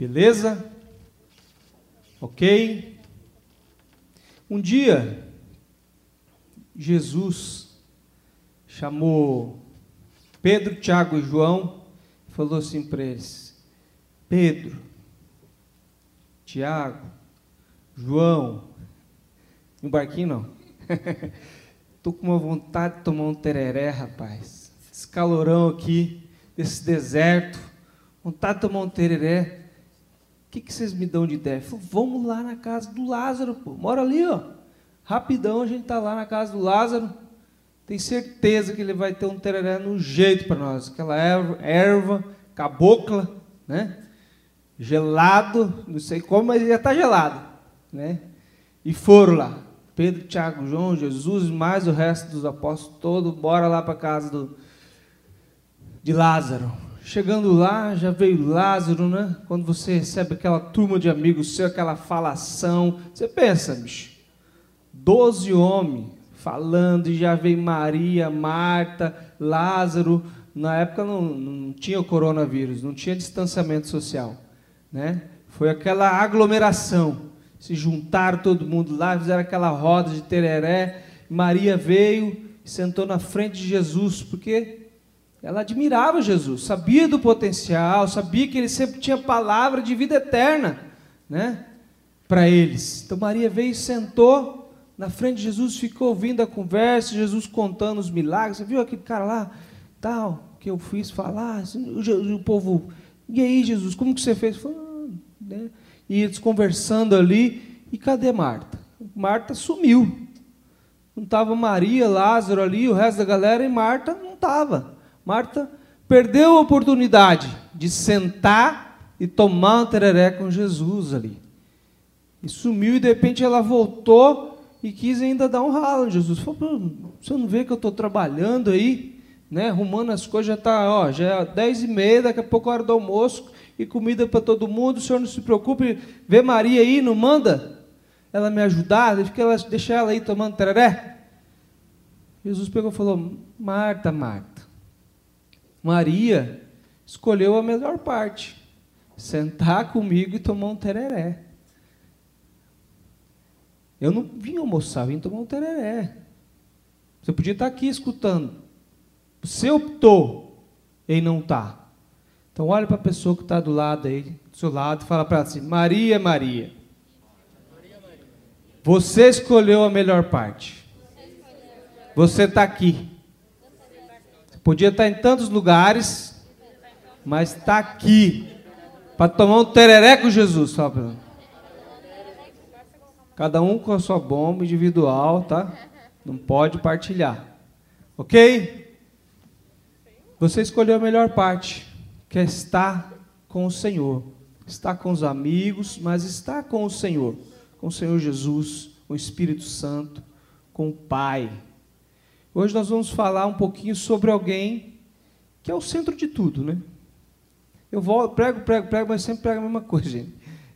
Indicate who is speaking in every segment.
Speaker 1: Beleza? Ok? Um dia, Jesus chamou Pedro, Tiago e João e falou assim para eles: Pedro, Tiago, João, no barquinho não. Estou com uma vontade de tomar um tereré, rapaz. Esse calorão aqui, desse deserto. Vontade de tomar um tereré. Que, que vocês me dão de ideia? Falei, vamos lá na casa do Lázaro, pô. Mora ali, ó. Rapidão a gente está lá na casa do Lázaro. Tem certeza que ele vai ter um tereré no jeito para nós. Aquela erva, erva, cabocla, né? Gelado, não sei como, mas já está gelado, né? E foram lá. Pedro, Tiago, João, Jesus, mais o resto dos apóstolos todos, bora lá para casa do, de Lázaro. Chegando lá, já veio Lázaro, né? Quando você recebe aquela turma de amigos seu, aquela falação, você pensa, bicho, doze homens falando, e já veio Maria, Marta, Lázaro. Na época não, não tinha o coronavírus, não tinha distanciamento social, né? Foi aquela aglomeração. Se juntaram todo mundo lá, fizeram aquela roda de tereré. Maria veio sentou na frente de Jesus, porque ela admirava Jesus, sabia do potencial, sabia que ele sempre tinha palavra de vida eterna, né? Para eles. Então Maria veio sentou na frente de Jesus, ficou ouvindo a conversa, Jesus contando os milagres. Você viu aquele cara lá, tal, que eu fiz falar, assim, o, o, povo, e aí Jesus, como que você fez? Falando, né? E eles conversando ali, e cadê Marta? Marta sumiu. Não estava Maria, Lázaro ali, o resto da galera, e Marta não estava. Marta perdeu a oportunidade de sentar e tomar um tereré com Jesus ali. E sumiu e de repente ela voltou e quis ainda dar um ralo em Jesus. Falou, você não vê que eu estou trabalhando aí, né, arrumando as coisas, já está, ó, já é dez e meia, daqui a pouco é hora do almoço e comida para todo mundo, o senhor não se preocupe, vê Maria aí, não manda ela me ajudar, deixa ela aí tomando tereré. Jesus pegou e falou, Marta, Marta, Maria escolheu a melhor parte: sentar comigo e tomar um tereré. Eu não vim almoçar, vim tomar um tereré. Você podia estar aqui escutando. Você optou em não estar. Então olha para a pessoa que está do lado aí, do seu lado, e fala para ela assim: Maria, Maria. Você escolheu a melhor parte. Você está aqui. Podia estar em tantos lugares, mas está aqui para tomar um tereré com Jesus. Cada um com a sua bomba individual, tá? Não pode partilhar. Ok? Você escolheu a melhor parte, que é estar com o Senhor. Estar com os amigos, mas estar com o Senhor. Com o Senhor Jesus, com o Espírito Santo, com o Pai. Hoje nós vamos falar um pouquinho sobre alguém que é o centro de tudo, né? Eu volto, prego, prego, prego, mas sempre prego a mesma coisa, gente.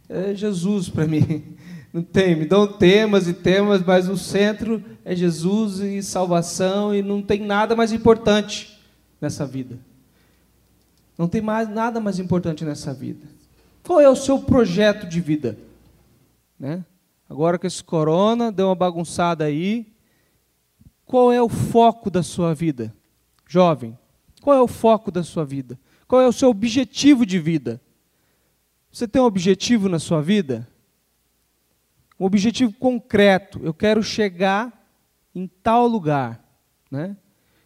Speaker 1: É Jesus para mim. Não tem, me dão temas e temas, mas o centro é Jesus e salvação e não tem nada mais importante nessa vida. Não tem mais nada mais importante nessa vida. Qual é o seu projeto de vida? Né? Agora que esse corona deu uma bagunçada aí, qual é o foco da sua vida? Jovem, qual é o foco da sua vida? Qual é o seu objetivo de vida? Você tem um objetivo na sua vida? Um objetivo concreto. Eu quero chegar em tal lugar. Né?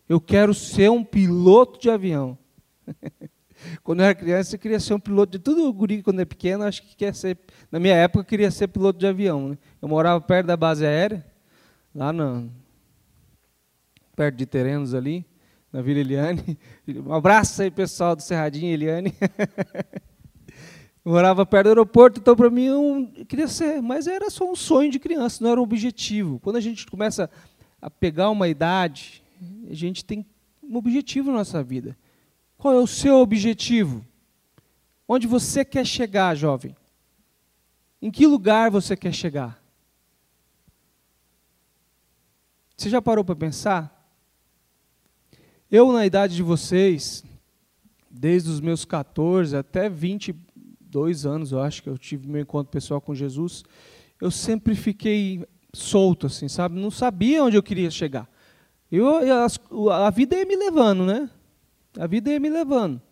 Speaker 1: Eu quero ser um piloto de avião. quando eu era criança, eu queria ser um piloto de tudo. O guri, quando é pequeno, acho que quer ser. Na minha época, eu queria ser piloto de avião. Né? Eu morava perto da base aérea, lá no, perto de Terenos ali, na Vila Eliane. Um abraço aí, pessoal do Cerradinho, Eliane. Morava perto do aeroporto, então para mim eu queria ser, mas era só um sonho de criança, não era um objetivo. Quando a gente começa a pegar uma idade, a gente tem um objetivo na nossa vida. Qual é o seu objetivo? Onde você quer chegar, jovem? Em que lugar você quer chegar? Você já parou para pensar? Eu, na idade de vocês, desde os meus 14 até 20, dois anos, eu acho que eu tive meu encontro pessoal com Jesus, eu sempre fiquei solto, assim, sabe? Não sabia onde eu queria chegar. Eu, a, a vida ia me levando, né? A vida ia me levando.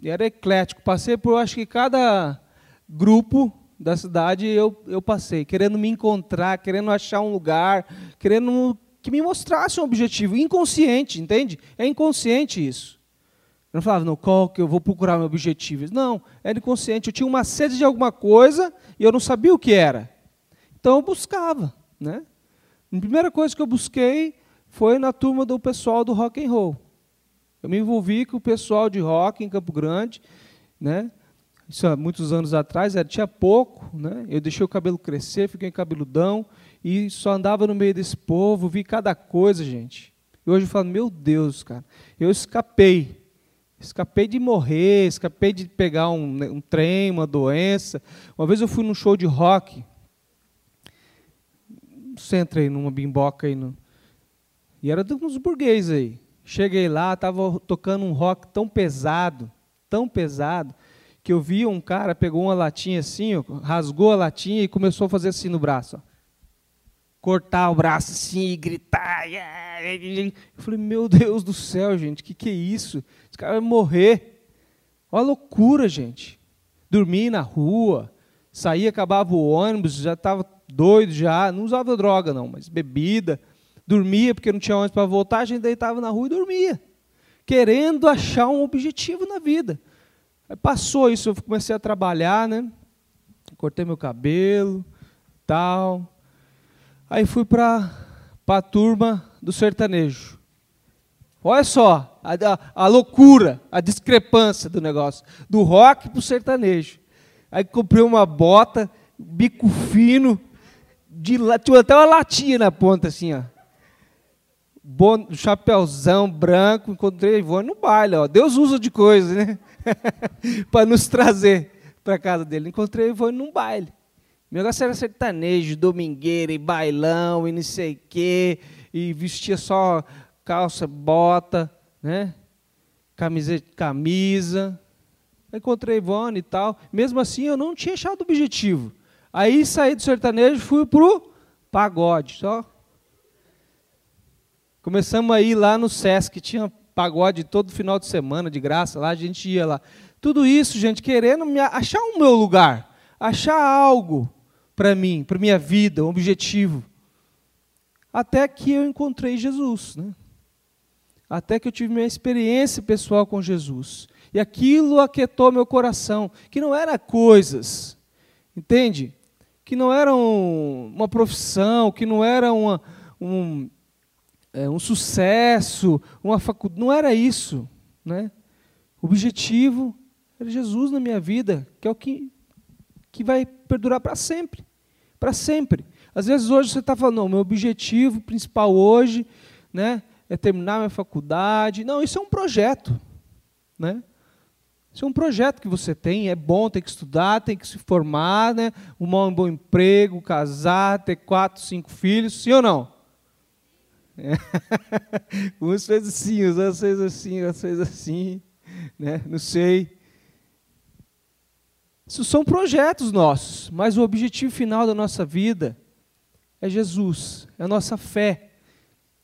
Speaker 1: E era eclético. Passei por, acho que cada grupo da cidade eu, eu passei, querendo me encontrar, querendo achar um lugar, querendo que me mostrasse um objetivo. Inconsciente, entende? É inconsciente isso. Eu não falava, não, qual que eu vou procurar meu objetivo? Não, era inconsciente. Eu tinha uma sede de alguma coisa e eu não sabia o que era. Então eu buscava, né? A primeira coisa que eu busquei foi na turma do pessoal do rock and roll. Eu me envolvi com o pessoal de rock em Campo Grande, né? Isso há muitos anos atrás, era, tinha pouco, né? Eu deixei o cabelo crescer, fiquei cabeludão e só andava no meio desse povo, vi cada coisa, gente. E hoje eu falo, meu Deus, cara, eu escapei. Escapei de morrer, escapei de pegar um, né, um trem, uma doença. Uma vez eu fui num show de rock, aí numa bimboca aí. No... E era dos burgueses aí. Cheguei lá, estava tocando um rock tão pesado, tão pesado, que eu vi um cara, pegou uma latinha assim, ó, rasgou a latinha e começou a fazer assim no braço. Ó. Cortar o braço assim e gritar. Eu falei, meu Deus do céu, gente, o que, que é isso? Esse cara vai morrer. Olha a loucura, gente. Dormir na rua, saía, acabava o ônibus, já estava doido já, não usava droga não, mas bebida, dormia porque não tinha ônibus para voltar, a gente deitava na rua e dormia, querendo achar um objetivo na vida. Aí passou isso, eu comecei a trabalhar, né? Cortei meu cabelo, tal. Aí fui para a turma do sertanejo. Olha só a, a, a, loucura, a discrepância do negócio, do rock para o sertanejo. Aí comprei uma bota, bico fino, de, tinha até uma latinha na ponta, assim, ó. Bon, chapéuzão branco, encontrei a Ivone no baile, ó. Deus usa de coisa, né? para nos trazer para casa dele. Encontrei a Ivone num baile. Meu negócio era sertanejo, domingueira, e bailão, e não sei o quê, e vestia só calça, bota, né? Camisa, camisa. Encontrei Ivone e tal. Mesmo assim, eu não tinha achado o objetivo. Aí saí do sertanejo e fui pro pagode. Só. Começamos a ir lá no Sesc, tinha pagode todo final de semana, de graça, lá a gente ia lá. Tudo isso, gente, querendo achar o meu lugar, achar algo para mim, para minha vida, um objetivo. Até que eu encontrei Jesus, né? Até que eu tive minha experiência pessoal com Jesus. E aquilo aquietou meu coração, que não era coisas, entende? que não era um, uma profissão, que não era uma, um, é, um sucesso, uma faculdade. Não era isso. Né? O objetivo era Jesus na minha vida, que é o que, que vai perdurar para sempre. Para sempre. Às vezes hoje você está falando, não, meu objetivo principal hoje né, é terminar minha faculdade. Não, isso é um projeto. Né? Isso é um projeto que você tem, é bom, tem que estudar, tem que se formar, né? um bom emprego, casar, ter quatro, cinco filhos, sim ou não? É. Uns fez assim, os outros fez assim, outros fez assim, né? não sei. Isso são projetos nossos, mas o objetivo final da nossa vida é Jesus, é a nossa fé.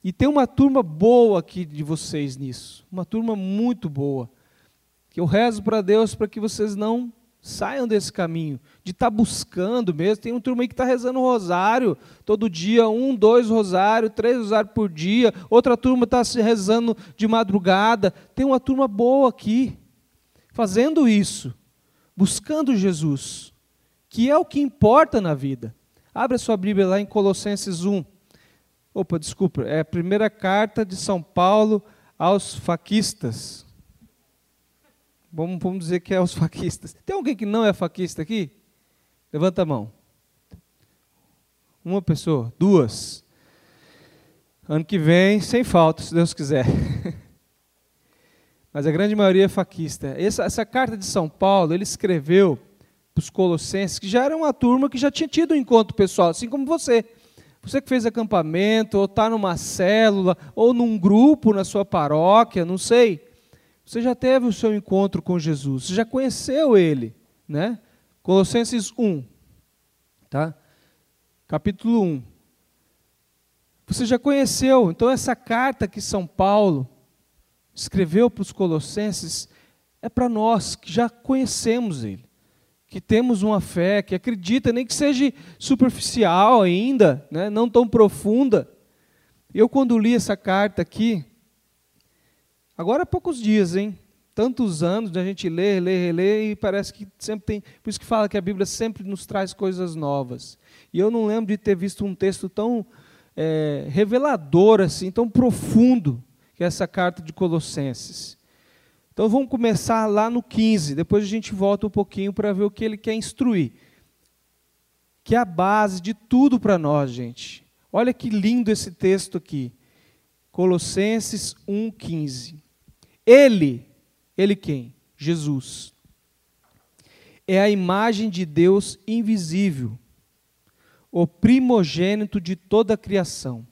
Speaker 1: E tem uma turma boa aqui de vocês nisso, uma turma muito boa que eu rezo para Deus para que vocês não saiam desse caminho, de estar tá buscando mesmo. Tem um turma aí que está rezando rosário todo dia, um, dois rosários, três rosários por dia. Outra turma está se rezando de madrugada. Tem uma turma boa aqui, fazendo isso, buscando Jesus, que é o que importa na vida. Abre a sua Bíblia lá em Colossenses 1. Opa, desculpa, é a primeira carta de São Paulo aos faquistas. Vamos, vamos dizer que é os faquistas. Tem alguém que não é faquista aqui? Levanta a mão. Uma pessoa, duas. Ano que vem, sem falta, se Deus quiser. Mas a grande maioria é faquista. Essa, essa carta de São Paulo, ele escreveu para os colossenses, que já era uma turma que já tinha tido um encontro pessoal, assim como você. Você que fez acampamento, ou está numa célula, ou num grupo na sua paróquia, não sei Você já teve o seu encontro com Jesus, você já conheceu ele, né? Colossenses 1, tá? Capítulo 1. Você já conheceu, então essa carta que São Paulo escreveu para os colossenses é para nós que já conhecemos ele, que temos uma fé, que acredita, nem que seja superficial ainda, né? não tão profunda. Eu quando li essa carta aqui, Agora há poucos dias, hein? Tantos anos a gente lê, lê, lê e parece que sempre tem. Por isso que fala que a Bíblia sempre nos traz coisas novas. E eu não lembro de ter visto um texto tão é, revelador, assim, tão profundo, que é essa carta de Colossenses. Então vamos começar lá no 15, depois a gente volta um pouquinho para ver o que ele quer instruir. Que é a base de tudo para nós, gente. Olha que lindo esse texto aqui. Colossenses 1,15. Ele, ele quem? Jesus. É a imagem de Deus invisível, o primogênito de toda a criação.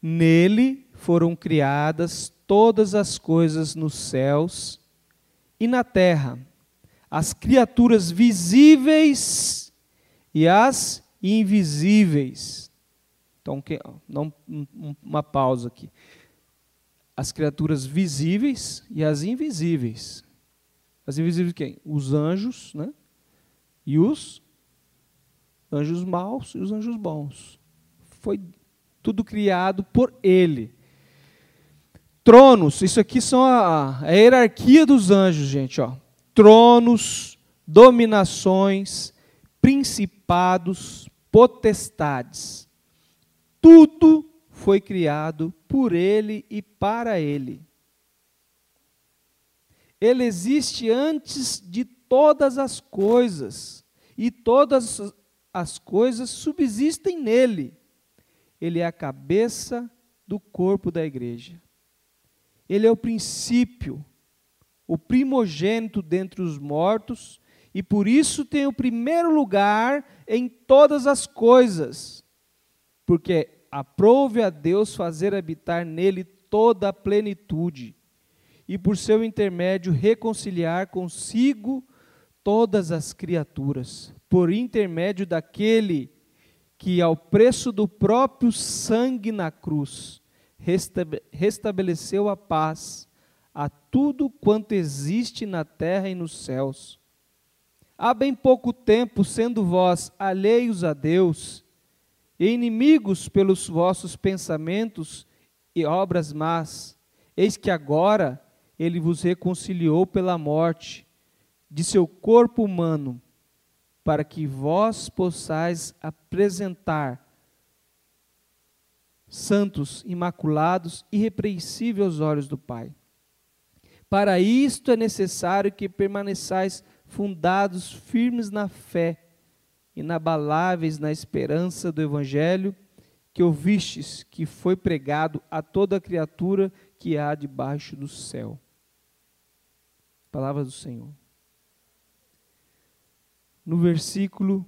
Speaker 1: Nele foram criadas todas as coisas nos céus e na terra, as criaturas visíveis e as invisíveis. Então, não, uma pausa aqui as criaturas visíveis e as invisíveis. As invisíveis quem? Os anjos, né? E os anjos maus e os anjos bons. Foi tudo criado por ele. Tronos, isso aqui são a, a hierarquia dos anjos, gente, ó. Tronos, dominações, principados, potestades. Tudo foi criado por Ele e para Ele. Ele existe antes de todas as coisas, e todas as coisas subsistem nele. Ele é a cabeça do corpo da igreja. Ele é o princípio, o primogênito dentre os mortos, e por isso tem o primeiro lugar em todas as coisas, porque Aprove a Deus fazer habitar nele toda a plenitude, e por seu intermédio reconciliar consigo todas as criaturas, por intermédio daquele que, ao preço do próprio sangue na cruz, restabeleceu a paz a tudo quanto existe na terra e nos céus. Há bem pouco tempo, sendo vós alheios a Deus, e inimigos pelos vossos pensamentos e obras más, eis que agora ele vos reconciliou pela morte de seu corpo humano, para que vós possais apresentar santos, imaculados, irrepreensíveis aos olhos do Pai. Para isto é necessário que permaneçais fundados firmes na fé, inabaláveis na esperança do Evangelho que ouvistes, que foi pregado a toda criatura que há debaixo do céu. Palavra do Senhor. No versículo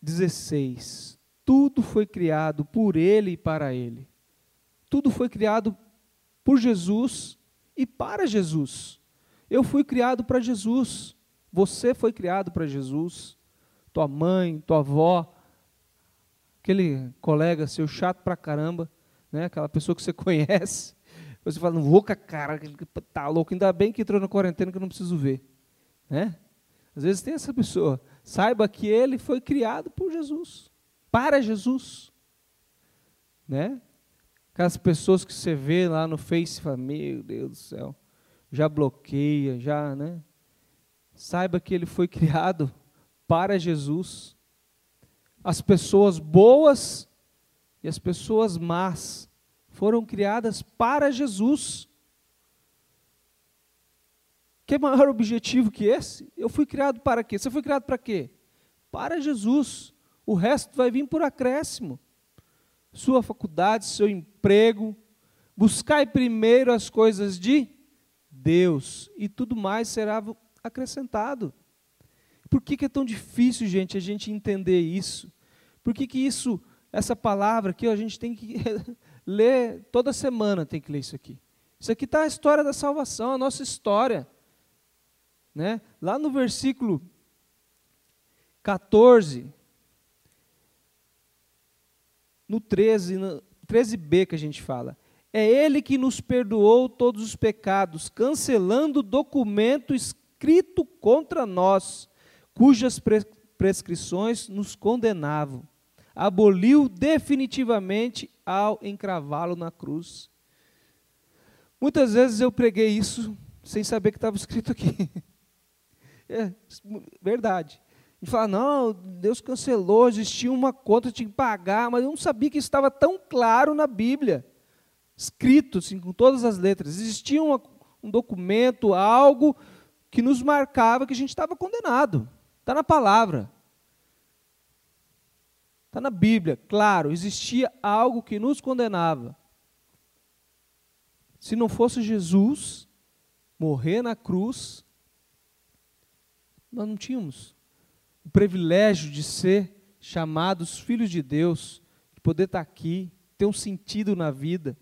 Speaker 1: 16: Tudo foi criado por Ele e para Ele. Tudo foi criado por Jesus e para Jesus. Eu fui criado para Jesus. Você foi criado para Jesus tua mãe, tua avó, aquele colega seu chato pra caramba, né? aquela pessoa que você conhece. Você fala, não vou com a cara, tá louco, ainda bem que entrou na quarentena que eu não preciso ver. Né? Às vezes tem essa pessoa. Saiba que ele foi criado por Jesus, para Jesus. Né? Aquelas pessoas que você vê lá no Face fala, meu Deus do céu, já bloqueia, já, né? Saiba que ele foi criado para Jesus. As pessoas boas e as pessoas más foram criadas para Jesus. Que maior objetivo que esse? Eu fui criado para quê? Você foi criado para quê? Para Jesus. O resto vai vir por acréscimo. Sua faculdade, seu emprego. Buscai primeiro as coisas de Deus, e tudo mais será acrescentado. Por que, que é tão difícil, gente, a gente entender isso? Por que, que isso, essa palavra aqui, a gente tem que ler toda semana, tem que ler isso aqui. Isso aqui está a história da salvação, a nossa história. Né? Lá no versículo 14, no 13, no 13b que a gente fala. É Ele que nos perdoou todos os pecados, cancelando o documento escrito contra nós, cujas pre prescrições nos condenavam. Aboliu definitivamente ao encravá-lo na cruz. Muitas vezes eu preguei isso sem saber que estava escrito aqui. É verdade. E fala, não, Deus cancelou, existia uma conta, eu tinha que pagar, mas eu não sabia que estava tão claro na Bíblia escrito assim, com todas as letras. Existia uma, um documento, algo que nos marcava que a gente estava condenado. Está na palavra. Está na Bíblia, claro, existia algo que nos condenava. Se não fosse Jesus morrer na cruz, nós não tínhamos o privilégio de ser chamados filhos de Deus, de poder estar aqui, ter um sentido na vida.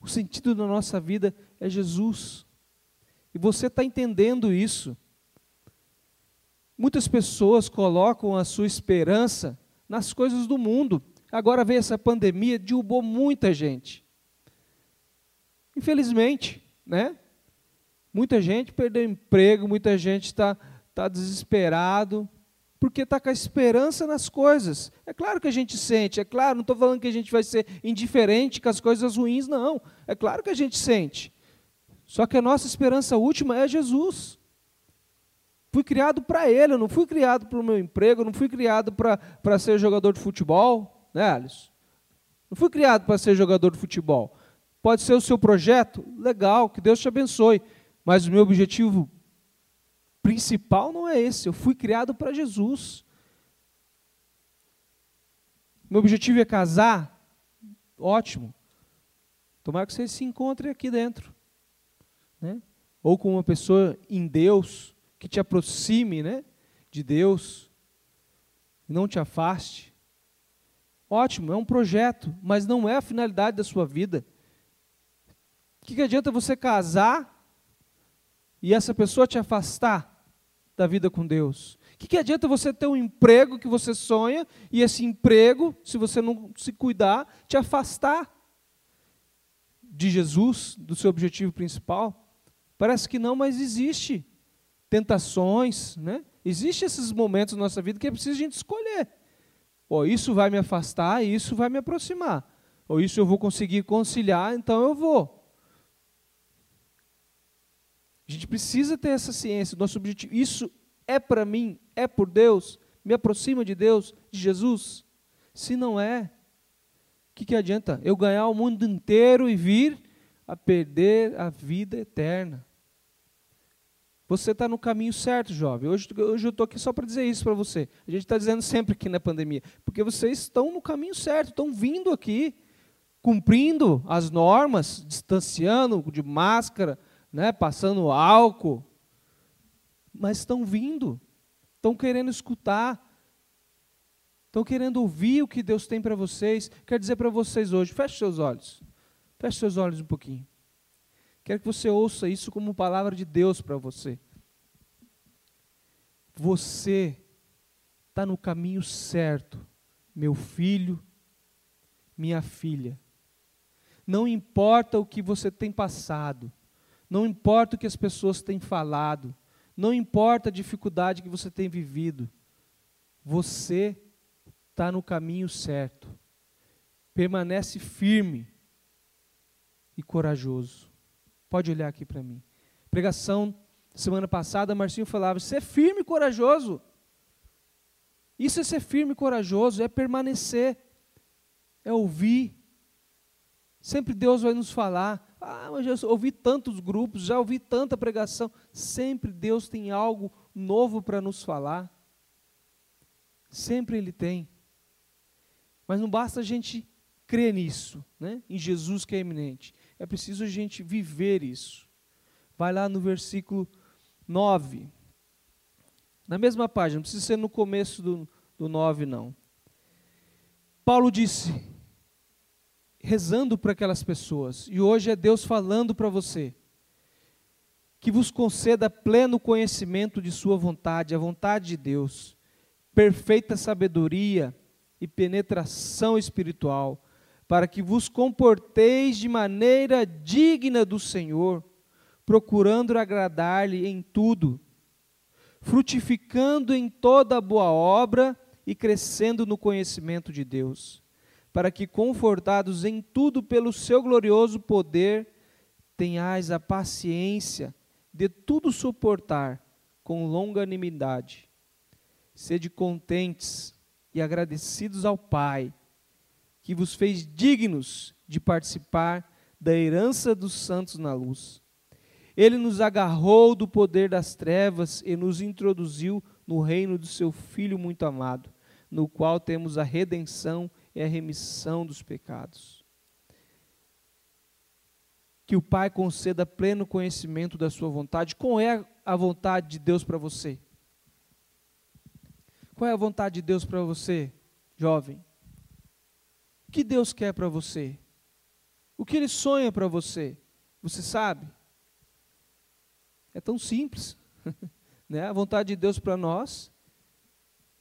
Speaker 1: O sentido da nossa vida é Jesus. E você está entendendo isso. Muitas pessoas colocam a sua esperança nas coisas do mundo. Agora veio essa pandemia, derrubou muita gente. Infelizmente, né? Muita gente perdeu emprego, muita gente está tá desesperado, porque está com a esperança nas coisas. É claro que a gente sente, é claro, não estou falando que a gente vai ser indiferente com as coisas ruins, não. É claro que a gente sente. Só que a nossa esperança última é Jesus. Fui criado para Ele, eu não fui criado para o meu emprego, eu não fui criado para ser jogador de futebol, né, Alisson? Não fui criado para ser jogador de futebol. Pode ser o seu projeto? Legal, que Deus te abençoe. Mas o meu objetivo principal não é esse. Eu fui criado para Jesus. Meu objetivo é casar? Ótimo. Tomara que você se encontre aqui dentro. Né? Ou com uma pessoa em Deus, que te aproxime né, de Deus, não te afaste. Ótimo, é um projeto, mas não é a finalidade da sua vida. O que, que adianta você casar e essa pessoa te afastar? Da vida com Deus? O que, que adianta você ter um emprego que você sonha e esse emprego, se você não se cuidar, te afastar de Jesus, do seu objetivo principal? Parece que não, mas existe tentações, né? Existem esses momentos na nossa vida que é preciso a gente escolher. Ou isso vai me afastar, isso vai me aproximar. Ou isso eu vou conseguir conciliar, então eu vou. A gente precisa ter essa ciência. Nosso objetivo, isso é para mim, é por Deus, me aproxima de Deus, de Jesus. Se não é, o que, que adianta eu ganhar o mundo inteiro e vir a perder a vida eterna? Você está no caminho certo, jovem. Hoje, hoje eu estou aqui só para dizer isso para você. A gente está dizendo sempre aqui na pandemia. Porque vocês estão no caminho certo, estão vindo aqui, cumprindo as normas, distanciando de máscara, né, passando álcool, mas estão vindo, estão querendo escutar, estão querendo ouvir o que Deus tem para vocês. Quero dizer para vocês hoje, feche seus olhos, feche seus olhos um pouquinho. Quero que você ouça isso como palavra de Deus para você. Você está no caminho certo, meu filho, minha filha. Não importa o que você tem passado, não importa o que as pessoas têm falado, não importa a dificuldade que você tem vivido, você está no caminho certo. Permanece firme e corajoso. Pode olhar aqui para mim. Pregação semana passada, Marcinho falava: ser firme e corajoso. Isso é ser firme e corajoso, é permanecer, é ouvir. Sempre Deus vai nos falar. Ah, mas ouvi tantos grupos, já ouvi tanta pregação. Sempre Deus tem algo novo para nos falar. Sempre Ele tem. Mas não basta a gente crer nisso, né? em Jesus que é eminente. É preciso a gente viver isso. Vai lá no versículo 9. Na mesma página, não precisa ser no começo do, do 9, não. Paulo disse: rezando para aquelas pessoas, e hoje é Deus falando para você, que vos conceda pleno conhecimento de Sua vontade, a vontade de Deus, perfeita sabedoria e penetração espiritual, para que vos comporteis de maneira digna do Senhor, procurando agradar-lhe em tudo, frutificando em toda boa obra e crescendo no conhecimento de Deus, para que, confortados em tudo pelo seu glorioso poder, tenhais a paciência de tudo suportar com longanimidade. Sede contentes e agradecidos ao Pai, que vos fez dignos de participar da herança dos santos na luz. Ele nos agarrou do poder das trevas e nos introduziu no reino do seu Filho muito amado no qual temos a redenção e a remissão dos pecados. Que o Pai conceda pleno conhecimento da sua vontade. Qual é a vontade de Deus para você? Qual é a vontade de Deus para você, jovem? O que Deus quer para você? O que Ele sonha para você? Você sabe? É tão simples. né? A vontade de Deus para nós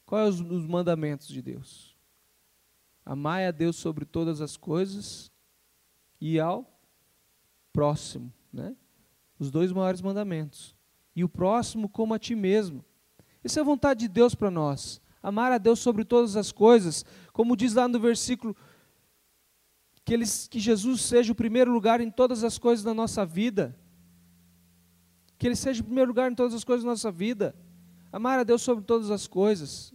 Speaker 1: Quais os, os mandamentos de Deus? Amai a Deus sobre todas as coisas e ao próximo, né? Os dois maiores mandamentos. E o próximo como a ti mesmo. Essa é a vontade de Deus para nós. Amar a Deus sobre todas as coisas, como diz lá no versículo que, ele, que Jesus seja o primeiro lugar em todas as coisas da nossa vida. Que Ele seja o primeiro lugar em todas as coisas da nossa vida. Amar a Deus sobre todas as coisas.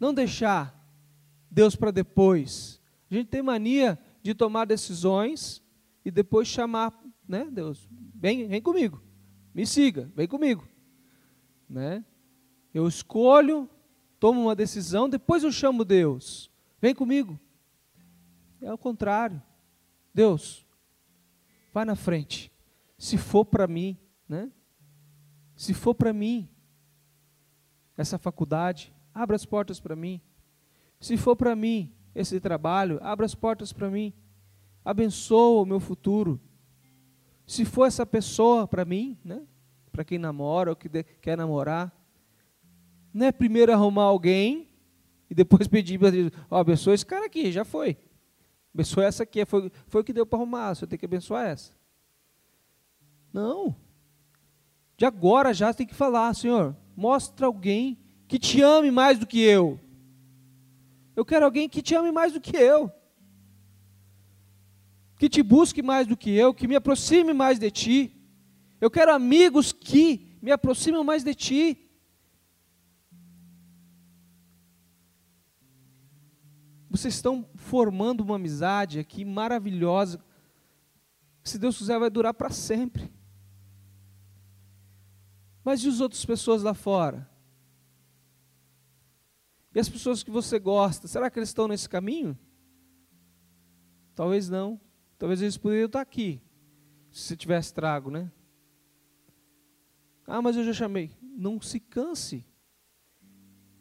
Speaker 1: Não deixar Deus para depois. A gente tem mania de tomar decisões e depois chamar, né, Deus, vem, vem comigo, me siga, vem comigo. Né? Eu escolho, tomo uma decisão, depois eu chamo Deus, vem comigo. É o contrário. Deus, vai na frente. Se for para mim, né? Se for para mim, essa faculdade, abra as portas para mim. Se for para mim esse trabalho, abra as portas para mim. Abençoa o meu futuro. Se for essa pessoa para mim, né? Para quem namora ou que quer namorar, não é primeiro arrumar alguém e depois pedir para Deus, oh, abençoa esse cara aqui, já foi. Abençoa essa aqui, foi, foi o que deu para arrumar, você tem que abençoar essa. Não. De agora já tem que falar, Senhor, mostra alguém que te ame mais do que eu. Eu quero alguém que te ame mais do que eu. Que te busque mais do que eu, que me aproxime mais de ti. Eu quero amigos que me aproximam mais de ti. Vocês estão formando uma amizade aqui maravilhosa. Se Deus quiser, vai durar para sempre. Mas e as outras pessoas lá fora? E as pessoas que você gosta, será que eles estão nesse caminho? Talvez não. Talvez eles poderiam estar aqui, se tivesse trago, né? Ah, mas eu já chamei. Não se canse.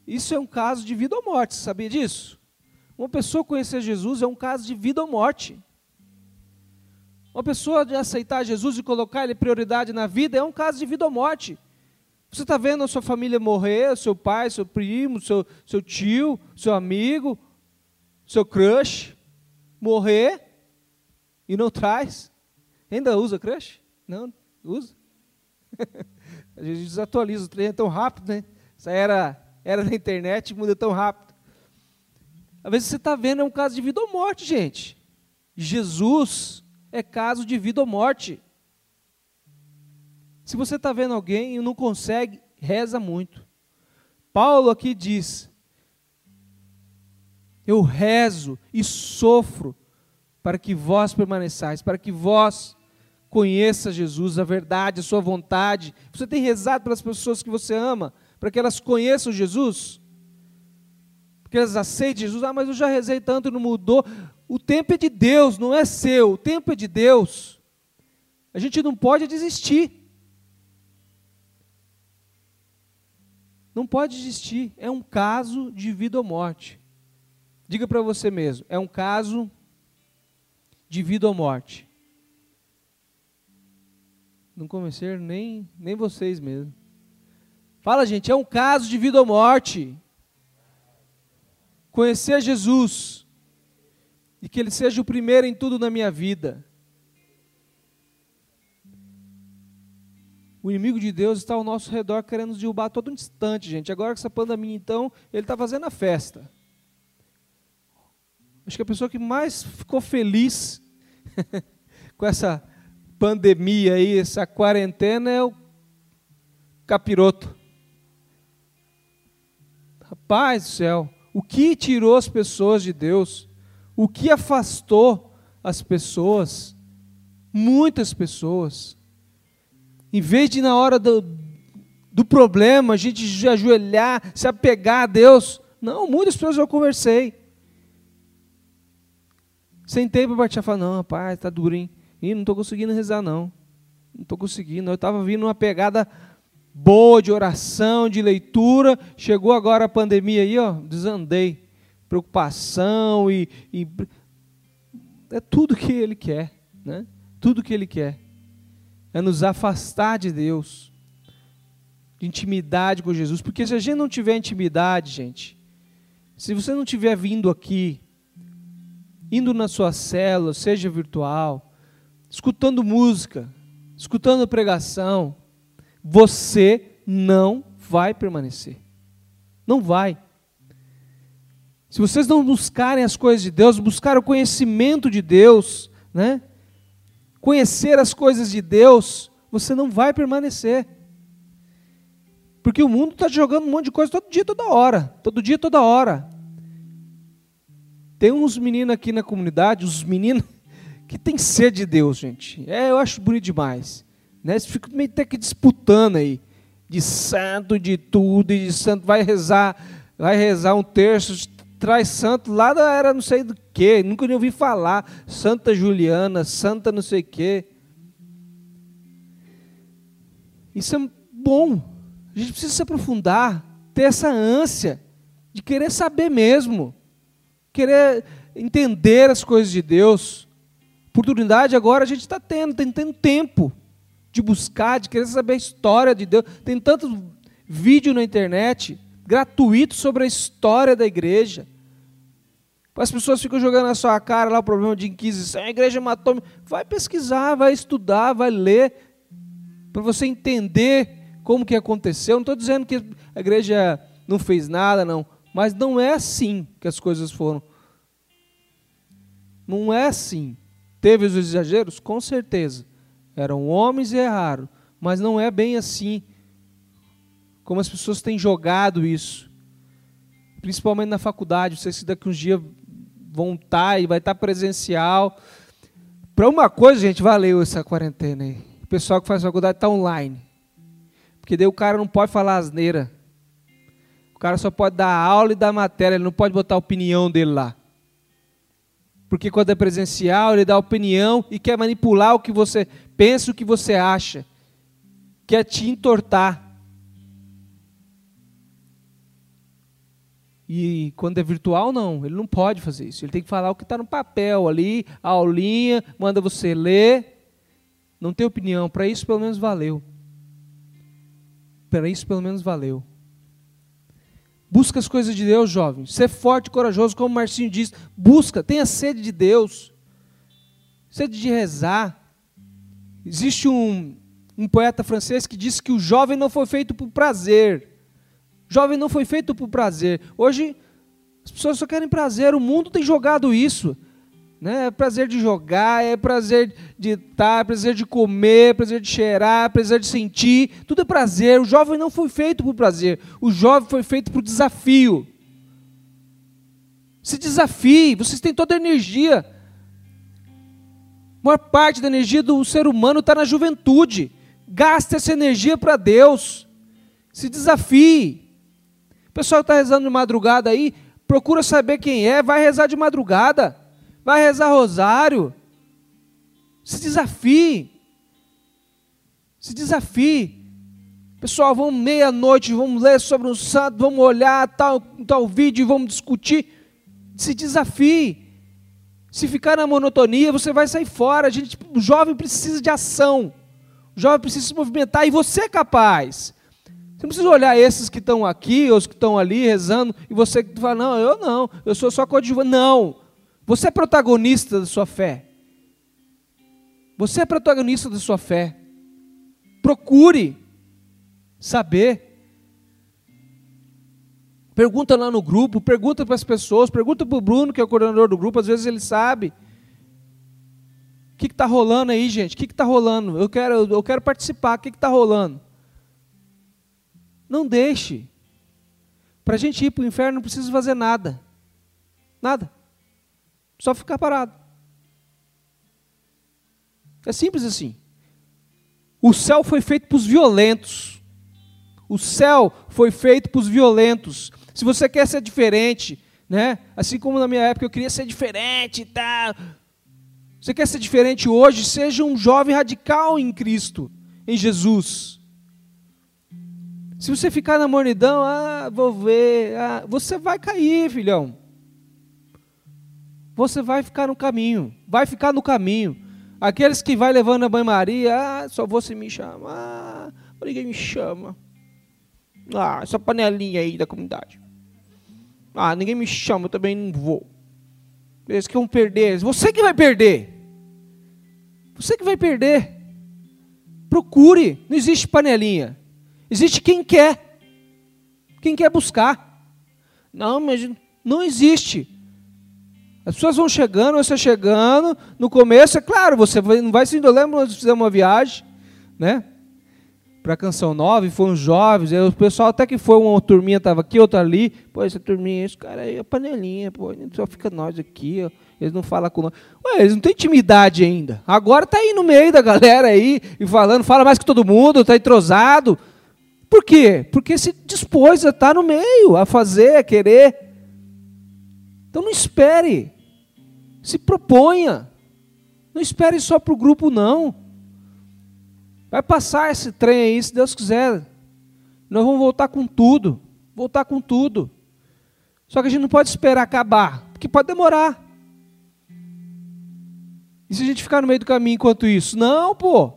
Speaker 1: Isso é um caso de vida ou morte, sabia disso? Uma pessoa conhecer Jesus é um caso de vida ou morte. Uma pessoa de aceitar Jesus e colocar ele prioridade na vida é um caso de vida ou morte. Você está vendo a sua família morrer, seu pai, seu primo, seu, seu tio, seu amigo, seu crush, morrer e não traz? Ainda usa crush? Não, usa. a gente desatualiza, o trem é tão rápido, né? Essa era, era na internet muda tão rápido. Às vezes você está vendo é um caso de vida ou morte, gente. Jesus é caso de vida ou morte. Se você está vendo alguém e não consegue, reza muito. Paulo aqui diz: Eu rezo e sofro para que vós permaneçais, para que vós conheça Jesus, a verdade, a sua vontade. Você tem rezado pelas pessoas que você ama, para que elas conheçam Jesus? Para que elas aceitem Jesus? Ah, mas eu já rezei tanto e não mudou. O tempo é de Deus, não é seu. O tempo é de Deus. A gente não pode desistir. Não pode existir, é um caso de vida ou morte. Diga para você mesmo, é um caso de vida ou morte. Não convenceram nem, nem vocês mesmo. Fala, gente, é um caso de vida ou morte. Conhecer Jesus e que Ele seja o primeiro em tudo na minha vida. O inimigo de Deus está ao nosso redor querendo nos derrubar todo instante, gente. Agora com essa pandemia, então, ele está fazendo a festa. Acho que a pessoa que mais ficou feliz com essa pandemia aí, essa quarentena, é o capiroto. Rapaz do céu, o que tirou as pessoas de Deus? O que afastou as pessoas? Muitas pessoas. Em vez de na hora do, do problema a gente se ajoelhar, se apegar a Deus. Não, muitas pessoas eu conversei. Sentei para bater e falar, não, rapaz, está durinho. Ih, não estou conseguindo rezar, não. Não estou conseguindo. Eu estava vindo uma pegada boa de oração, de leitura. Chegou agora a pandemia aí, ó, desandei. Preocupação e, e é tudo que ele quer, né? Tudo que ele quer é nos afastar de Deus, de intimidade com Jesus. Porque se a gente não tiver intimidade, gente, se você não tiver vindo aqui, indo na sua célula, seja virtual, escutando música, escutando pregação, você não vai permanecer. Não vai. Se vocês não buscarem as coisas de Deus, buscar o conhecimento de Deus, né? Conhecer as coisas de Deus, você não vai permanecer. Porque o mundo está jogando um monte de coisa todo dia, toda hora. Todo dia, toda hora. Tem uns meninos aqui na comunidade, os meninos que tem sede de Deus, gente. É, eu acho bonito demais. Né? Eles ficam meio até que disputando aí. De santo, de tudo, e de santo. Vai rezar, vai rezar um terço, traz santo lá da era não sei do que, nunca nem ouvi falar. Santa Juliana, Santa não sei o que. Isso é bom. A gente precisa se aprofundar, ter essa ânsia de querer saber mesmo, querer entender as coisas de Deus. Oportunidade agora a gente está tendo, tem tendo tempo de buscar, de querer saber a história de Deus. Tem tanto vídeo na internet gratuito sobre a história da igreja. As pessoas ficam jogando na sua cara lá o problema de inquisição. A igreja matou. Vai pesquisar, vai estudar, vai ler, para você entender como que aconteceu. Não estou dizendo que a igreja não fez nada, não. Mas não é assim que as coisas foram. Não é assim. Teve os exageros? Com certeza. Eram homens e erraram. Mas não é bem assim como as pessoas têm jogado isso. Principalmente na faculdade, não sei se daqui uns dias vão estar tá e vai estar tá presencial. Para uma coisa, gente, valeu essa quarentena aí. O pessoal que faz faculdade está online. Porque daí o cara não pode falar asneira. O cara só pode dar aula e dar matéria, ele não pode botar a opinião dele lá. Porque quando é presencial, ele dá opinião e quer manipular o que você pensa, o que você acha. Quer te entortar. E quando é virtual, não, ele não pode fazer isso. Ele tem que falar o que está no papel ali, a aulinha, manda você ler. Não tem opinião, para isso pelo menos valeu. Para isso pelo menos valeu. Busca as coisas de Deus, jovem. Ser forte e corajoso, como Marcinho diz. Busca, tenha sede de Deus. Sede de rezar. Existe um, um poeta francês que disse que o jovem não foi feito por prazer Jovem não foi feito por prazer. Hoje as pessoas só querem prazer, o mundo tem jogado isso. Né? É prazer de jogar, é prazer de estar, é prazer de comer, é prazer de cheirar, é prazer de sentir, tudo é prazer. O jovem não foi feito por prazer, o jovem foi feito por desafio. Se desafie, vocês têm toda a energia. A maior parte da energia do ser humano está na juventude. Gaste essa energia para Deus. Se desafie. Pessoal está rezando de madrugada aí, procura saber quem é, vai rezar de madrugada, vai rezar rosário. Se desafie. Se desafie. Pessoal, vamos meia-noite, vamos ler sobre um santo, vamos olhar tal, tal vídeo vamos discutir. Se desafie. Se ficar na monotonia, você vai sair fora. A gente, o jovem precisa de ação. O jovem precisa se movimentar e você é capaz. Você não precisa olhar esses que estão aqui, os que estão ali rezando, e você fala, não, eu não, eu sou só coadjuvante. Não. Você é protagonista da sua fé. Você é protagonista da sua fé. Procure saber. Pergunta lá no grupo, pergunta para as pessoas, pergunta para o Bruno, que é o coordenador do grupo, às vezes ele sabe. O que está rolando aí, gente? O que está rolando? Eu quero, eu quero participar, o que está rolando? Não deixe. Para a gente ir para o inferno não precisa fazer nada. Nada. Só ficar parado. É simples assim. O céu foi feito para os violentos. O céu foi feito para os violentos. Se você quer ser diferente, né? Assim como na minha época eu queria ser diferente e tal. Você quer ser diferente hoje? Seja um jovem radical em Cristo, em Jesus. Se você ficar na mornidão, ah, vou ver, ah, você vai cair, filhão. Você vai ficar no caminho, vai ficar no caminho. Aqueles que vai levando a banho-maria, ah, só você me chama, ah, ninguém me chama. Ah, essa panelinha aí da comunidade. Ah, ninguém me chama, eu também não vou. Eles que vão perder. Você que vai perder. Você que vai perder. Procure. Não existe panelinha. Existe quem quer. Quem quer buscar. Não, mas não existe. As pessoas vão chegando, você chegando. No começo, é claro, você não vai se indo. Lembra nós fizemos uma viagem, né? para a Canção Nova, e foram jovens, aí o pessoal até que foi, uma turminha estava aqui, outra ali, pô, essa turminha, esse cara aí é panelinha, pô, só fica nós aqui, ó, eles não falam com nós. Ué, eles não têm intimidade ainda. Agora tá aí no meio da galera aí, e falando, fala mais que todo mundo, tá entrosado. Por quê? Porque se dispôs a estar no meio, a fazer, a querer. Então não espere, se proponha. Não espere só para o grupo, não. Vai passar esse trem aí, se Deus quiser. Nós vamos voltar com tudo. Voltar com tudo. Só que a gente não pode esperar acabar, porque pode demorar. E se a gente ficar no meio do caminho enquanto isso? Não, pô.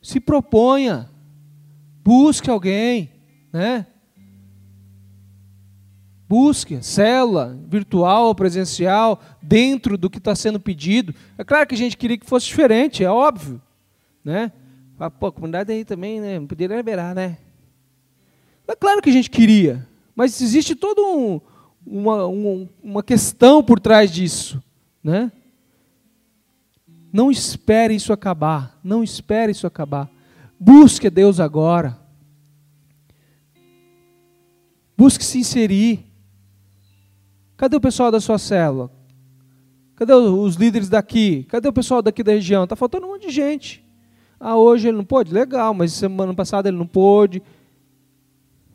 Speaker 1: Se proponha. Busque alguém, né? Busque célula virtual ou presencial dentro do que está sendo pedido. É claro que a gente queria que fosse diferente, é óbvio né? Pô, a comunidade aí também, né? Não poderia liberar, né? É claro que a gente queria, mas existe toda um, uma, um, uma questão por trás disso, né? Não espere isso acabar, não espere isso acabar. Busque Deus agora. Busque se inserir. Cadê o pessoal da sua célula? Cadê os líderes daqui? Cadê o pessoal daqui da região? Está faltando um monte de gente. Ah, hoje ele não pôde? Legal, mas semana passada ele não pôde.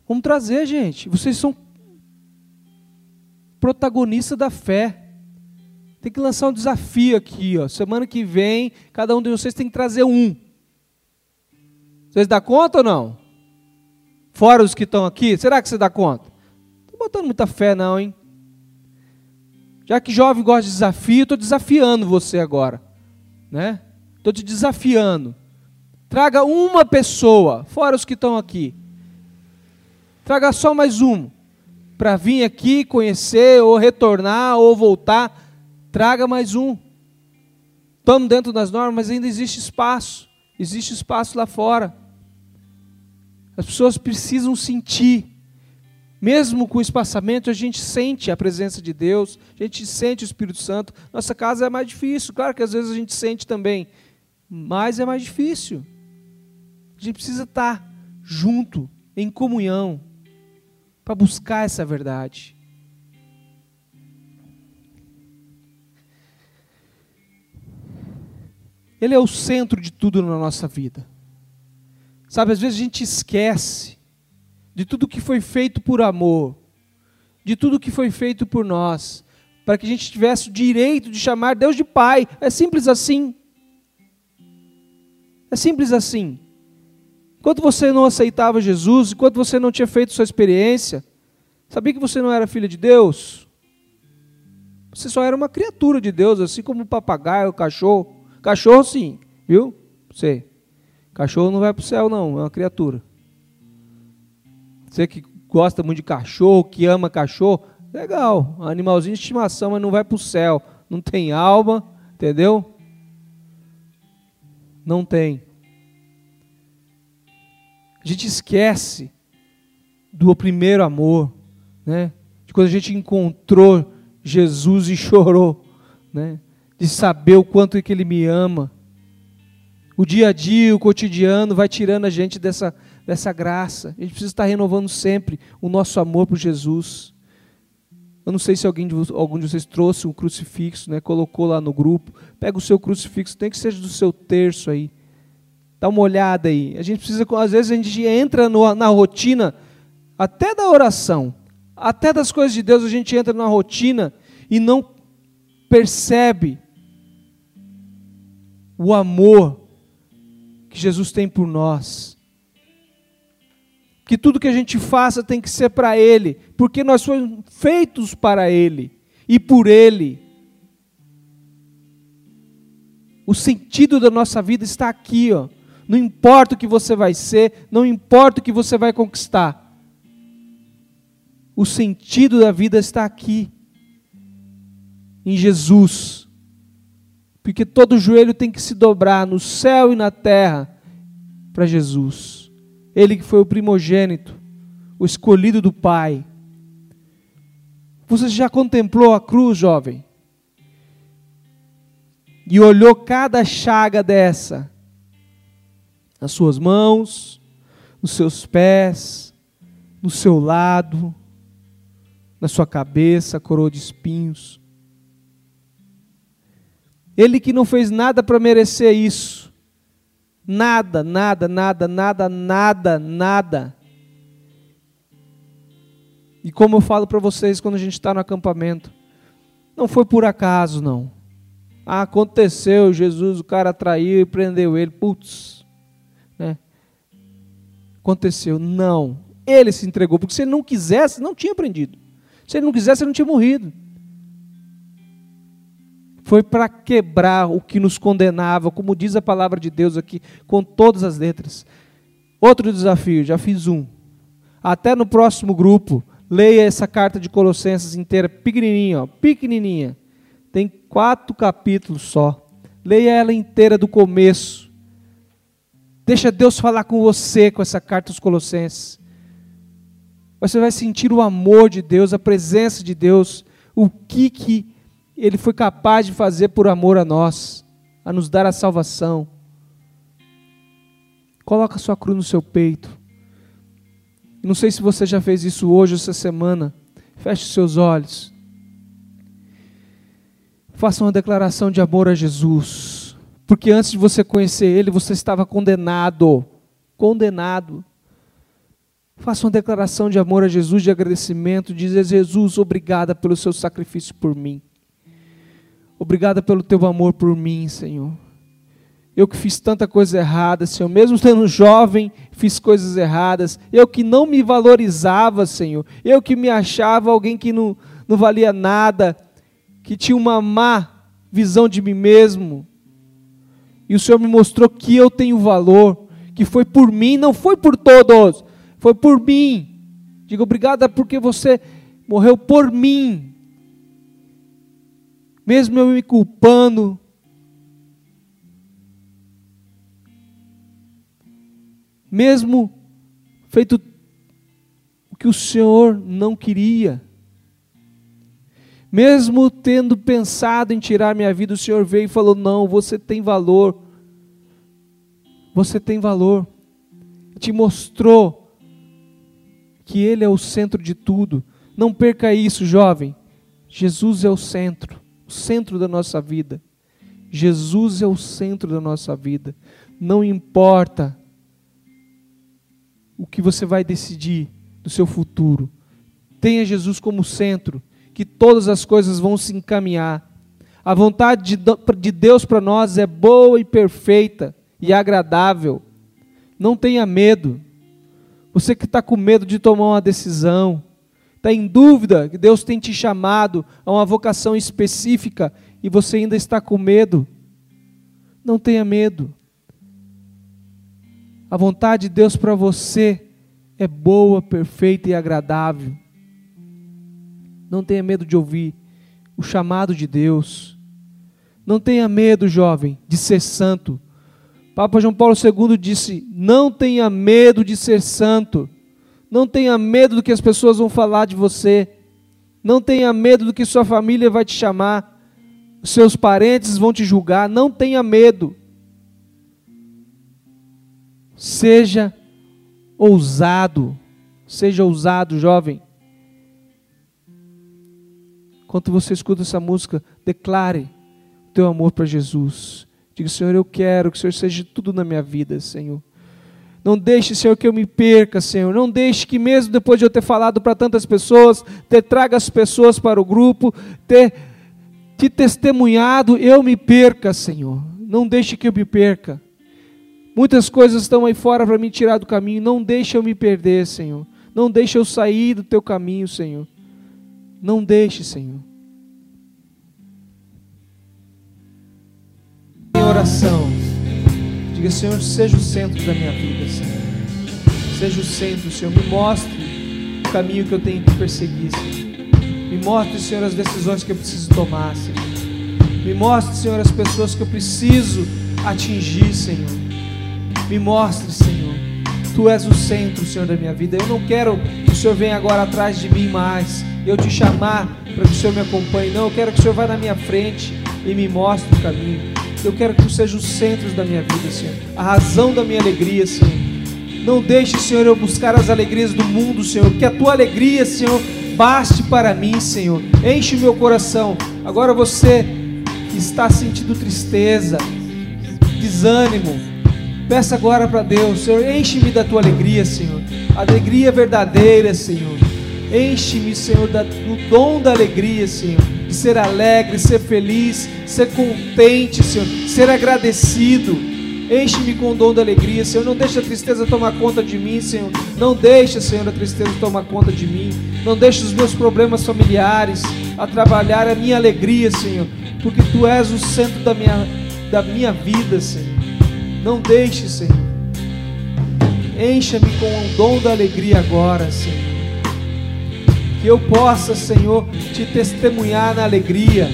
Speaker 1: Vamos trazer, gente. Vocês são protagonistas da fé. Tem que lançar um desafio aqui. Ó. Semana que vem, cada um de vocês tem que trazer um. Vocês dão conta ou não? Fora os que estão aqui, será que você dá conta? Não estou botando muita fé, não, hein? Já que jovem gosta de desafio, estou desafiando você agora. Né? Estou te desafiando. Traga uma pessoa, fora os que estão aqui. Traga só mais um. Para vir aqui conhecer, ou retornar, ou voltar. Traga mais um. Estamos dentro das normas, mas ainda existe espaço. Existe espaço lá fora. As pessoas precisam sentir. Mesmo com o espaçamento, a gente sente a presença de Deus, a gente sente o Espírito Santo. Nossa casa é mais difícil, claro que às vezes a gente sente também, mas é mais difícil. A gente precisa estar junto, em comunhão, para buscar essa verdade. Ele é o centro de tudo na nossa vida. Sabe, às vezes a gente esquece de tudo que foi feito por amor, de tudo que foi feito por nós, para que a gente tivesse o direito de chamar Deus de Pai. É simples assim. É simples assim. Enquanto você não aceitava Jesus, enquanto você não tinha feito sua experiência, sabia que você não era filho de Deus? Você só era uma criatura de Deus, assim como o papagaio, o cachorro. Cachorro sim, viu? Você. Cachorro não vai para o céu, não, é uma criatura. Você que gosta muito de cachorro, que ama cachorro, legal, animalzinho de estimação, mas não vai para o céu. Não tem alma, entendeu? Não tem. A gente esquece do primeiro amor, né? De quando a gente encontrou Jesus e chorou, né? De saber o quanto que ele me ama. O dia a dia, o cotidiano vai tirando a gente dessa dessa graça. A gente precisa estar renovando sempre o nosso amor por Jesus. Eu não sei se alguém de, algum de vocês trouxe um crucifixo, né? Colocou lá no grupo. Pega o seu crucifixo, tem que ser do seu terço aí. Dá uma olhada aí. A gente precisa, às vezes a gente entra no, na rotina até da oração, até das coisas de Deus, a gente entra na rotina e não percebe o amor que Jesus tem por nós. Que tudo que a gente faça tem que ser para Ele, porque nós fomos feitos para Ele e por Ele. O sentido da nossa vida está aqui, ó. Não importa o que você vai ser, não importa o que você vai conquistar. O sentido da vida está aqui, em Jesus. Porque todo joelho tem que se dobrar no céu e na terra para Jesus. Ele que foi o primogênito, o escolhido do Pai. Você já contemplou a cruz, jovem? E olhou cada chaga dessa nas suas mãos, nos seus pés, no seu lado, na sua cabeça, coroa de espinhos. Ele que não fez nada para merecer isso. Nada, nada, nada, nada, nada, nada. E como eu falo para vocês quando a gente está no acampamento, não foi por acaso, não. Ah, aconteceu, Jesus, o cara traiu e prendeu ele. Putz, né? Aconteceu. Não. Ele se entregou, porque se ele não quisesse, não tinha prendido. Se ele não quisesse, ele não tinha morrido. Foi para quebrar o que nos condenava, como diz a palavra de Deus aqui, com todas as letras. Outro desafio, já fiz um. Até no próximo grupo, leia essa carta de Colossenses inteira, pequenininha, ó, pequenininha. Tem quatro capítulos só. Leia ela inteira do começo. Deixa Deus falar com você com essa carta dos Colossenses. Você vai sentir o amor de Deus, a presença de Deus, o que, que Ele foi capaz de fazer por amor a nós, a nos dar a salvação. Coloca a sua cruz no seu peito. Não sei se você já fez isso hoje, essa semana. Feche os seus olhos. Faça uma declaração de amor a Jesus. Porque antes de você conhecer Ele, você estava condenado. Condenado. Faça uma declaração de amor a Jesus, de agradecimento. Diz: Jesus, obrigada pelo seu sacrifício por mim. Obrigada pelo teu amor por mim, Senhor. Eu que fiz tanta coisa errada, Senhor, mesmo sendo jovem, fiz coisas erradas. Eu que não me valorizava, Senhor. Eu que me achava alguém que não, não valia nada, que tinha uma má visão de mim mesmo. E o Senhor me mostrou que eu tenho valor, que foi por mim, não foi por todos, foi por mim. Digo obrigada porque você morreu por mim. Mesmo eu me culpando, mesmo feito o que o Senhor não queria. Mesmo tendo pensado em tirar minha vida, o Senhor veio e falou: Não, você tem valor. Você tem valor. Te mostrou que Ele é o centro de tudo. Não perca isso, jovem. Jesus é o centro, o centro da nossa vida. Jesus é o centro da nossa vida. Não importa o que você vai decidir do seu futuro. Tenha Jesus como centro que todas as coisas vão se encaminhar. A vontade de Deus para nós é boa e perfeita e agradável. Não tenha medo. Você que está com medo de tomar uma decisão, está em dúvida que Deus tem te chamado a uma vocação específica e você ainda está com medo, não tenha medo. A vontade de Deus para você é boa, perfeita e agradável. Não tenha medo de ouvir o chamado de Deus. Não tenha medo, jovem, de ser santo. Papa João Paulo II disse: Não tenha medo de ser santo. Não tenha medo do que as pessoas vão falar de você. Não tenha medo do que sua família vai te chamar. Seus parentes vão te julgar. Não tenha medo. Seja ousado. Seja ousado, jovem. Enquanto você escuta essa música, declare o teu amor para Jesus. Diga, Senhor, eu quero que o Senhor seja tudo na minha vida, Senhor. Não deixe, Senhor, que eu me perca, Senhor. Não deixe que, mesmo depois de eu ter falado para tantas pessoas, ter traga as pessoas para o grupo, ter te testemunhado, eu me perca, Senhor. Não deixe que eu me perca. Muitas coisas estão aí fora para me tirar do caminho. Não deixe eu me perder, Senhor. Não deixe eu sair do teu caminho, Senhor. Não deixe, Senhor. Em oração. Diga, Senhor, seja o centro da minha vida, Senhor. Seja o centro, Senhor. Me mostre o caminho que eu tenho que perseguir, Senhor. Me mostre, Senhor, as decisões que eu preciso tomar, Senhor. Me mostre, Senhor, as pessoas que eu preciso atingir, Senhor. Me mostre, Senhor. Tu és o centro, Senhor, da minha vida. Eu não quero que o Senhor venha agora atrás de mim mais. Eu te chamar para que o Senhor me acompanhe. Não, eu quero que o Senhor vá na minha frente e me mostre o caminho. Eu quero que tu seja o centro da minha vida, Senhor. A razão da minha alegria, Senhor. Não deixe, Senhor, eu buscar as alegrias do mundo, Senhor. Que a tua alegria, Senhor, baste para mim, Senhor. Enche o meu coração. Agora você está sentindo tristeza, desânimo, peça agora para Deus, Senhor, enche-me da tua alegria, Senhor. Alegria verdadeira, Senhor. Enche-me, Senhor, do dom da alegria, Senhor de ser alegre, ser feliz, ser contente, Senhor, ser agradecido. Enche-me com o dom da alegria, Senhor. Não deixe a tristeza tomar conta de mim, Senhor. Não deixe, Senhor, a tristeza tomar conta de mim. Não deixe os meus problemas familiares a trabalhar a minha alegria, Senhor. Porque Tu és o centro da minha, da minha vida, Senhor. Não deixe, Senhor. Encha-me com o dom da alegria agora, Senhor eu possa, Senhor, te testemunhar na alegria.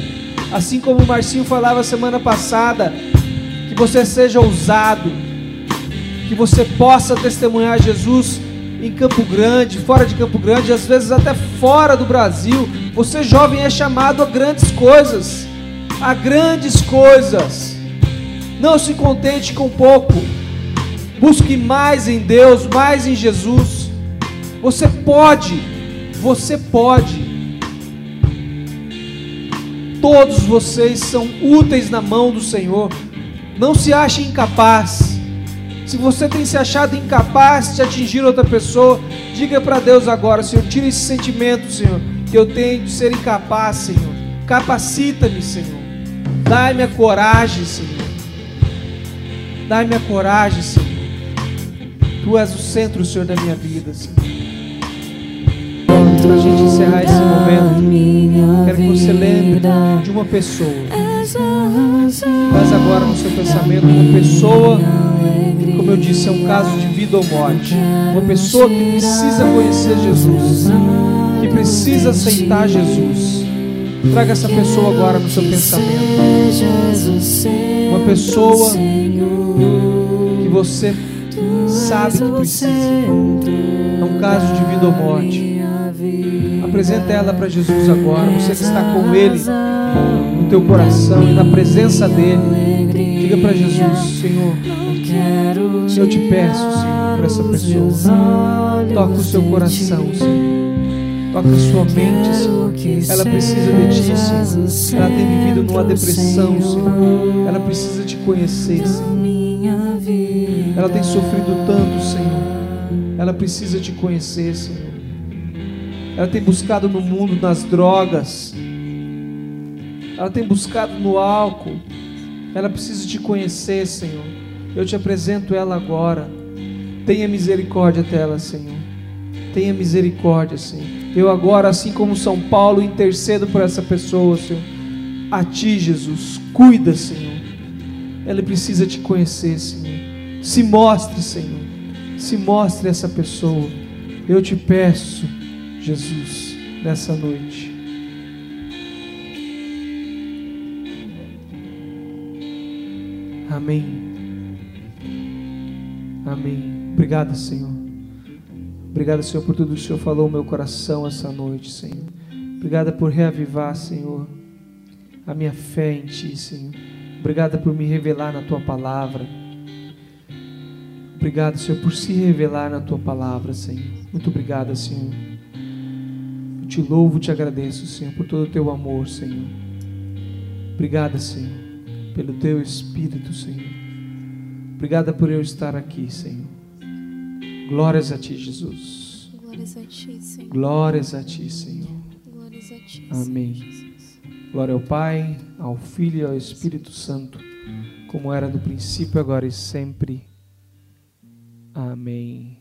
Speaker 1: Assim como o Marcinho falava semana passada, que você seja ousado, que você possa testemunhar Jesus em Campo Grande, fora de Campo Grande, às vezes até fora do Brasil. Você jovem é chamado a grandes coisas, a grandes coisas. Não se contente com pouco. Busque mais em Deus, mais em Jesus. Você pode você pode. Todos vocês são úteis na mão do Senhor. Não se ache incapaz. Se você tem se achado incapaz de atingir outra pessoa, diga para Deus agora, Senhor, tira esse sentimento, Senhor, que eu tenho de ser incapaz, Senhor. Capacita-me, Senhor. Dai-me a coragem, Senhor. Dai-me a coragem, Senhor. Tu és o centro, Senhor, da minha vida, Senhor para a gente encerrar esse momento, quero que você lembre de uma pessoa. Traz agora no seu pensamento uma pessoa, como eu disse, é um caso de vida ou morte. Uma pessoa que precisa conhecer Jesus, que precisa aceitar Jesus. Traga essa pessoa agora no seu pensamento. Uma pessoa que você sabe que precisa. É um caso de vida ou morte. Apresenta ela para Jesus agora. Você que está com Ele no teu coração e na presença dEle. Diga para Jesus, Senhor, eu te peço, Senhor, para essa pessoa. Toca o seu coração, Senhor. Toca a sua mente, Senhor. Ela precisa de Ti, Senhor. Ela tem vivido numa depressão, Senhor. Ela precisa te conhecer, Senhor. Ela tem sofrido tanto, Senhor. Ela precisa te conhecer, Senhor. Ela tem buscado no mundo, nas drogas. Ela tem buscado no álcool. Ela precisa te conhecer, Senhor. Eu te apresento ela agora. Tenha misericórdia dela, Senhor. Tenha misericórdia, Senhor. Eu agora, assim como São Paulo, intercedo por essa pessoa, Senhor. A Ti, Jesus. Cuida, Senhor. Ela precisa te conhecer, Senhor. Se mostre, Senhor. Se mostre essa pessoa. Eu te peço, Jesus, nessa noite. Amém. Amém. Obrigado, Senhor. Obrigado, Senhor, por tudo que o Senhor falou no meu coração essa noite, Senhor. Obrigado por reavivar, Senhor, a minha fé em Ti, Senhor. Obrigado por me revelar na Tua palavra. Obrigado, Senhor, por se revelar na Tua palavra, Senhor. Muito obrigado, Senhor. Te louvo, te agradeço, Senhor, por todo o Teu amor, Senhor. Obrigado, Senhor pelo teu Espírito, Senhor. Obrigada por eu estar aqui, Senhor. Glórias a ti, Jesus.
Speaker 2: Glórias a ti, Senhor.
Speaker 1: Glórias a ti, Senhor.
Speaker 2: Glórias a ti,
Speaker 1: Amém.
Speaker 2: Senhor Jesus.
Speaker 1: Glória ao Pai, ao Filho e ao Espírito Santo, como era no princípio, agora e sempre. Amém.